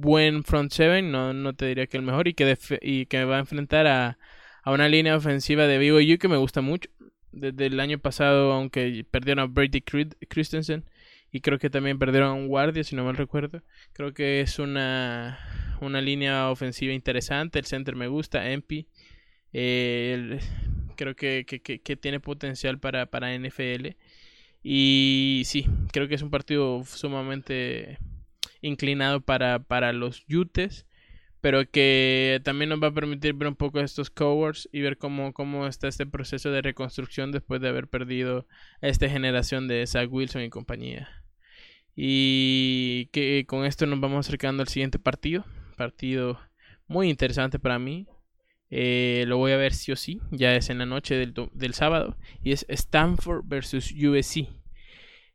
buen front seven, no, no te diría que el mejor, y que, y que va a enfrentar a, a una línea ofensiva de BYU que me gusta mucho. Desde el año pasado, aunque perdieron a Brady Christensen, y creo que también perdieron a un guardia, si no mal recuerdo. Creo que es una, una línea ofensiva interesante. El center me gusta, MP. Eh, creo que, que, que, tiene potencial para, para NFL. Y sí, creo que es un partido sumamente inclinado para, para los Utes pero que también nos va a permitir ver un poco estos cohorts y ver cómo, cómo está este proceso de reconstrucción después de haber perdido a esta generación de Zach Wilson y compañía. Y que con esto nos vamos acercando al siguiente partido, partido muy interesante para mí. Eh, lo voy a ver sí o sí, ya es en la noche del, del sábado, y es Stanford versus USC.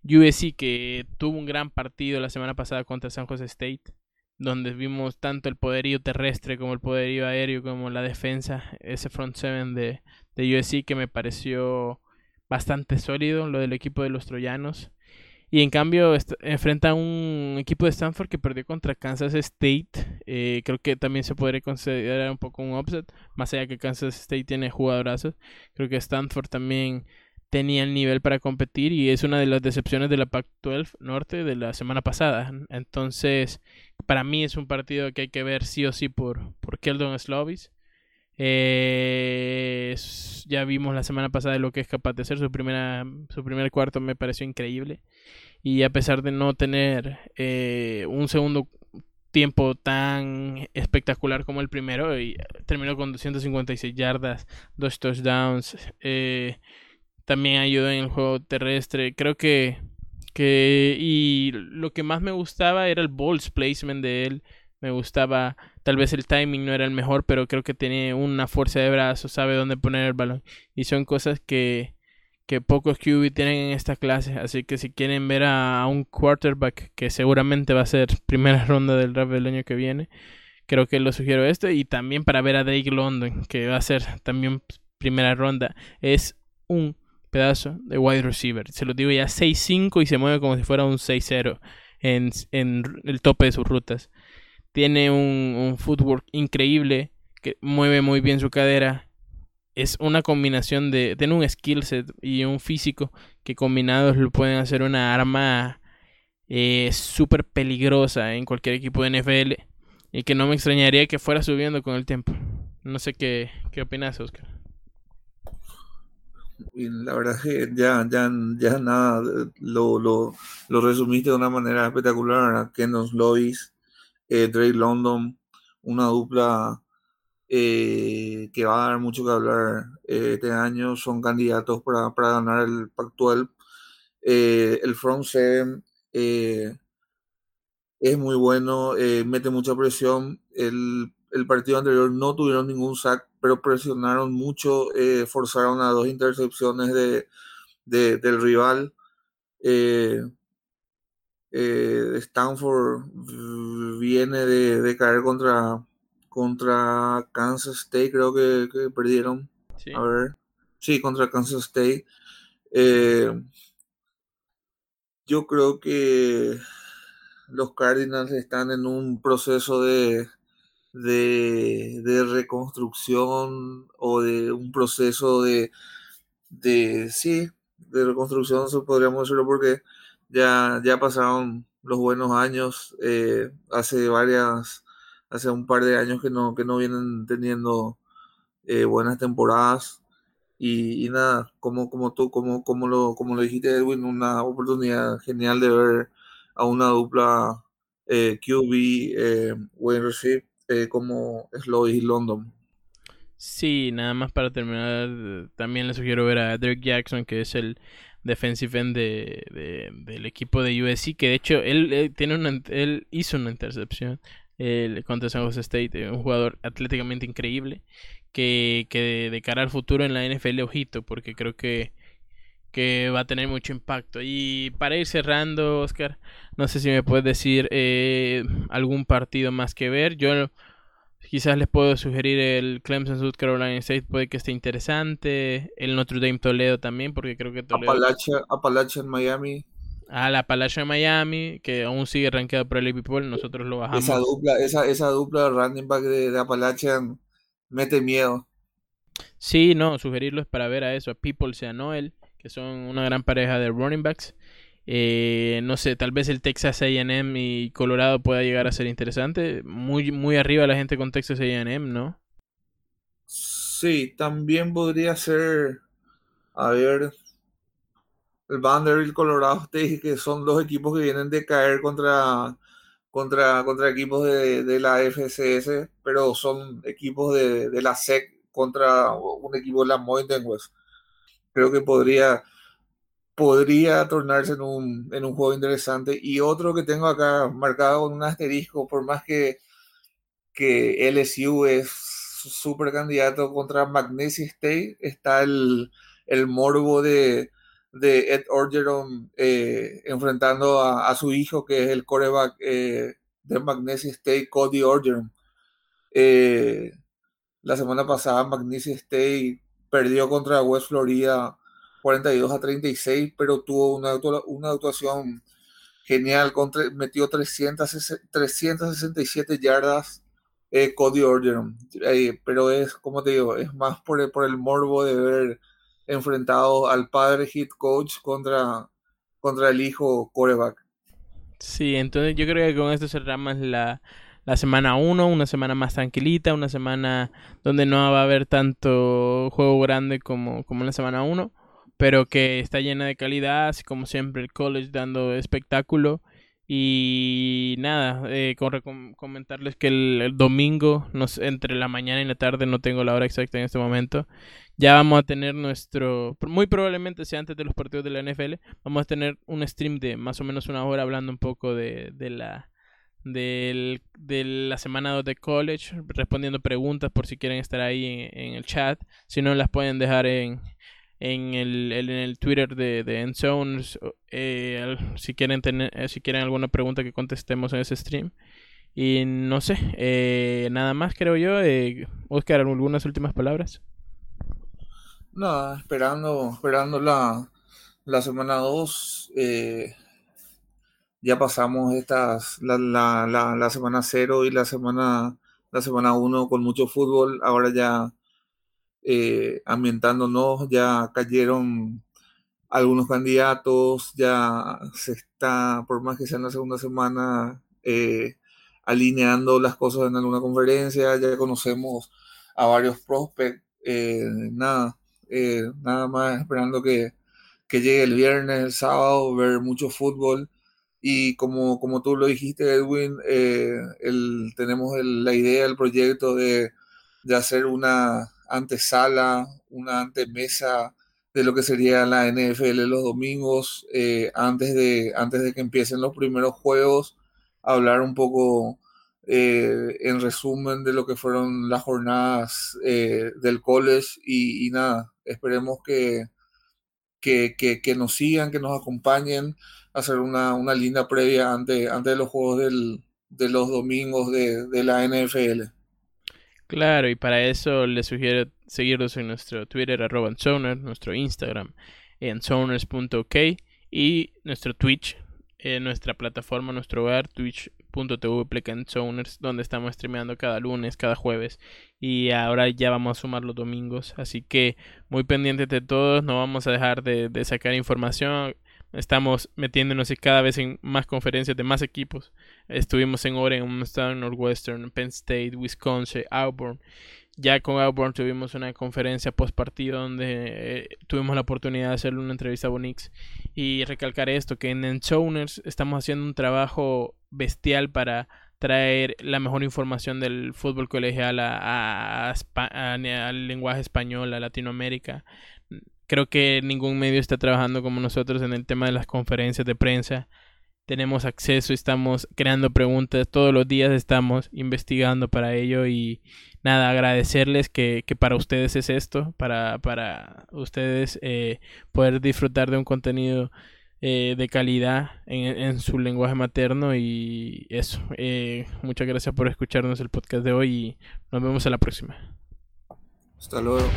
USC que tuvo un gran partido la semana pasada contra San Jose State donde vimos tanto el poderío terrestre como el poderío aéreo como la defensa, ese front seven de, de USC que me pareció bastante sólido, lo del equipo de los troyanos. Y en cambio enfrenta a un equipo de Stanford que perdió contra Kansas State. Eh, creo que también se podría considerar un poco un upset, más allá que Kansas State tiene jugadorazos. Creo que Stanford también tenía el nivel para competir y es una de las decepciones de la Pac-12 Norte de la semana pasada. Entonces, para mí es un partido que hay que ver sí o sí por, por Keldon Slovis. Eh, ya vimos la semana pasada lo que es capaz de hacer. Su, primera, su primer cuarto me pareció increíble. Y a pesar de no tener eh, un segundo tiempo tan espectacular como el primero, y terminó con 256 yardas, dos touchdowns. Eh, también ayudó en el juego terrestre. Creo que, que y lo que más me gustaba era el balls placement de él. Me gustaba, tal vez el timing no era el mejor, pero creo que tiene una fuerza de brazo, sabe dónde poner el balón. Y son cosas que, que pocos QB tienen en esta clase. Así que si quieren ver a, un quarterback que seguramente va a ser primera ronda del draft del año que viene, creo que lo sugiero esto. Y también para ver a Drake London, que va a ser también primera ronda. Es un pedazo de wide receiver. Se lo digo ya 6-5 y se mueve como si fuera un 6-0 en, en, el tope de sus rutas. Tiene un, un footwork increíble, que mueve muy bien su cadera. Es una combinación de. Tiene un skill set y un físico que combinados lo pueden hacer una arma eh, súper peligrosa en cualquier equipo de NFL. Y que no me extrañaría que fuera subiendo con el tiempo. No sé qué, qué opinas, Oscar.
la verdad que ya, ya, ya nada, lo, lo, lo resumiste de una manera espectacular. Kendon Lois, eh, Drake London, una dupla eh, que va a dar mucho que hablar eh, este año. Son candidatos para, para ganar el Pac-12. Eh, el front es muy bueno, mete mucha presión. El, el, partido anterior no tuvieron ningún sack, pero presionaron mucho, forzaron a dos intercepciones de, de del rival. Stanford viene de, de caer contra contra Kansas State, creo que, perdieron. A ver. Sí, contra Kansas State. Eh, yo creo que los Cardinals están en un proceso de, de, reconstrucción o de un proceso de, de sí, de reconstrucción, podríamos decirlo, porque ya, ya pasaron los buenos años. Eh, hace varias hace un par de años que no, que no vienen teniendo eh, buenas temporadas. Y, nada, como, como tú, como, como, lo, como lo dijiste, Edwin, una oportunidad genial de ver a una dupla eh, QB, eh, Wayne eh, como Slow y London.
Sí, nada más para terminar, también le sugiero ver a Derek Jackson, que es el defensive end de, del equipo de USC, que de hecho él, tiene una, él hizo una intercepción el contra San Jose State, eh, un jugador atléticamente increíble que, que de cara al futuro en la NFL, ojito, porque creo que, que va a tener mucho impacto. Y para ir cerrando, Oscar, no sé si me puedes decir eh, algún partido más que ver. Yo quizás les puedo sugerir el Clemson South Carolina State, puede que esté interesante. El Notre Dame Toledo también, porque creo que Toledo.
En Miami
a la Palacio de Miami, que aún sigue rankeado por el AP nosotros lo bajamos.
Esa dupla, esa, esa dupla de running back de, de mete miedo.
Sí, no, sugerirlos para ver a eso, a Peoples y a Noel, que son una gran pareja de running backs. Eh, no sé, tal vez el Texas AM y Colorado pueda llegar a ser interesante. Muy, muy arriba la gente con Texas AM, ¿no?
Sí, también podría ser, a ver, el Vanderbilt, Colorado te que son dos equipos que vienen de caer contra, contra, contra equipos de, la FCS, pero son equipos de, la SEC contra un equipo de la Mountain West. Creo que podría, podría tornarse en un, en un juego interesante. Y otro que tengo acá marcado con un asterisco, por más que, que LSU es súper candidato contra Magnesia State, está el, el morbo de de Ed Orgeron eh, enfrentando a, su hijo, que es el coreback eh, de Magnesia State, Cody Orgeron. Eh, la semana pasada Magnesia State perdió contra West Florida 42 a 36, pero tuvo una, una actuación genial, contra, metió 300, 367 yardas Cody Orgeron. pero es, como te digo, es más por por el morbo de ver enfrentado al padre hit coach contra, contra el hijo coreback.
Sí, entonces yo creo que con esto cerramos la, la semana 1, una semana más tranquilita, una semana donde no va a haber tanto juego grande como, como en la semana 1, pero que está llena de calidad, como siempre el college dando espectáculo. Y nada, eh, con, comentarles que el, domingo, entre la mañana y la tarde, no tengo la hora exacta en este momento, ya vamos a tener nuestro, muy probablemente sea antes de los partidos de la NFL, vamos a tener un stream de más o menos una hora hablando un poco de, de la de la semana 2 de college, respondiendo preguntas por si quieren estar ahí en el chat, si no las pueden dejar en, en el, en el Twitter de, de Endzones eh, si quieren tener eh, si quieren alguna pregunta que contestemos en ese stream Y no sé, eh, nada más creo yo. Oscar, ¿algunas últimas palabras?
Nada, esperando, esperando la, la semana 2. Eh, ya pasamos estas, la, la, la, la semana 0 y la semana la semana 1 con mucho fútbol. Ahora ya eh, ambientándonos, ya cayeron algunos candidatos, ya se está, por más que sea en la segunda semana, eh, alineando las cosas en alguna conferencia, ya conocemos a varios prospects, eh, nada, nada más esperando que, que, llegue el viernes, el sábado, ver mucho fútbol. Y como, como tú lo dijiste, Edwin, el, tenemos la idea, el proyecto de, de hacer una, antesala, una antemesa de lo que sería la NFL los domingos, eh, antes, de, antes de que empiecen los primeros juegos, hablar un poco eh, en resumen de lo que fueron las jornadas eh, del college y, nada, esperemos que, que, nos sigan, que nos acompañen hacer una, una linda previa antes, antes de los juegos del, de los domingos de, de la NFL.
Claro, y para eso les sugiero seguirnos en nuestro Twitter, arroba nuestro Instagram, en zoners.ok y nuestro Twitch, nuestra plataforma, nuestro hogar, twitch.tv donde estamos streameando cada lunes, cada jueves. Y ahora ya vamos a sumar los domingos. Así que muy pendientes de todos, no vamos a dejar de, de sacar información Estamos metiéndonos cada vez en más conferencias de más equipos. Estuvimos en Oregon, en Northwestern, Penn State, Wisconsin, Auburn. Ya con Auburn tuvimos una conferencia post partido donde eh, tuvimos la oportunidad de hacerle una entrevista a Bonix y recalcar esto, que en Enchoners estamos haciendo un trabajo bestial para traer la mejor información del fútbol colegial al lenguaje español, a Latinoamérica creo que ningún medio está trabajando como nosotros en el tema de las conferencias de prensa. Tenemos acceso, estamos creando preguntas, todos los días estamos investigando para ello y nada, agradecerles que, que para ustedes es esto, para, para ustedes eh, poder disfrutar de un contenido eh, de calidad en, en, su lenguaje materno y eso. Eh, muchas gracias por escucharnos el podcast de hoy y nos vemos en la próxima.
Hasta luego.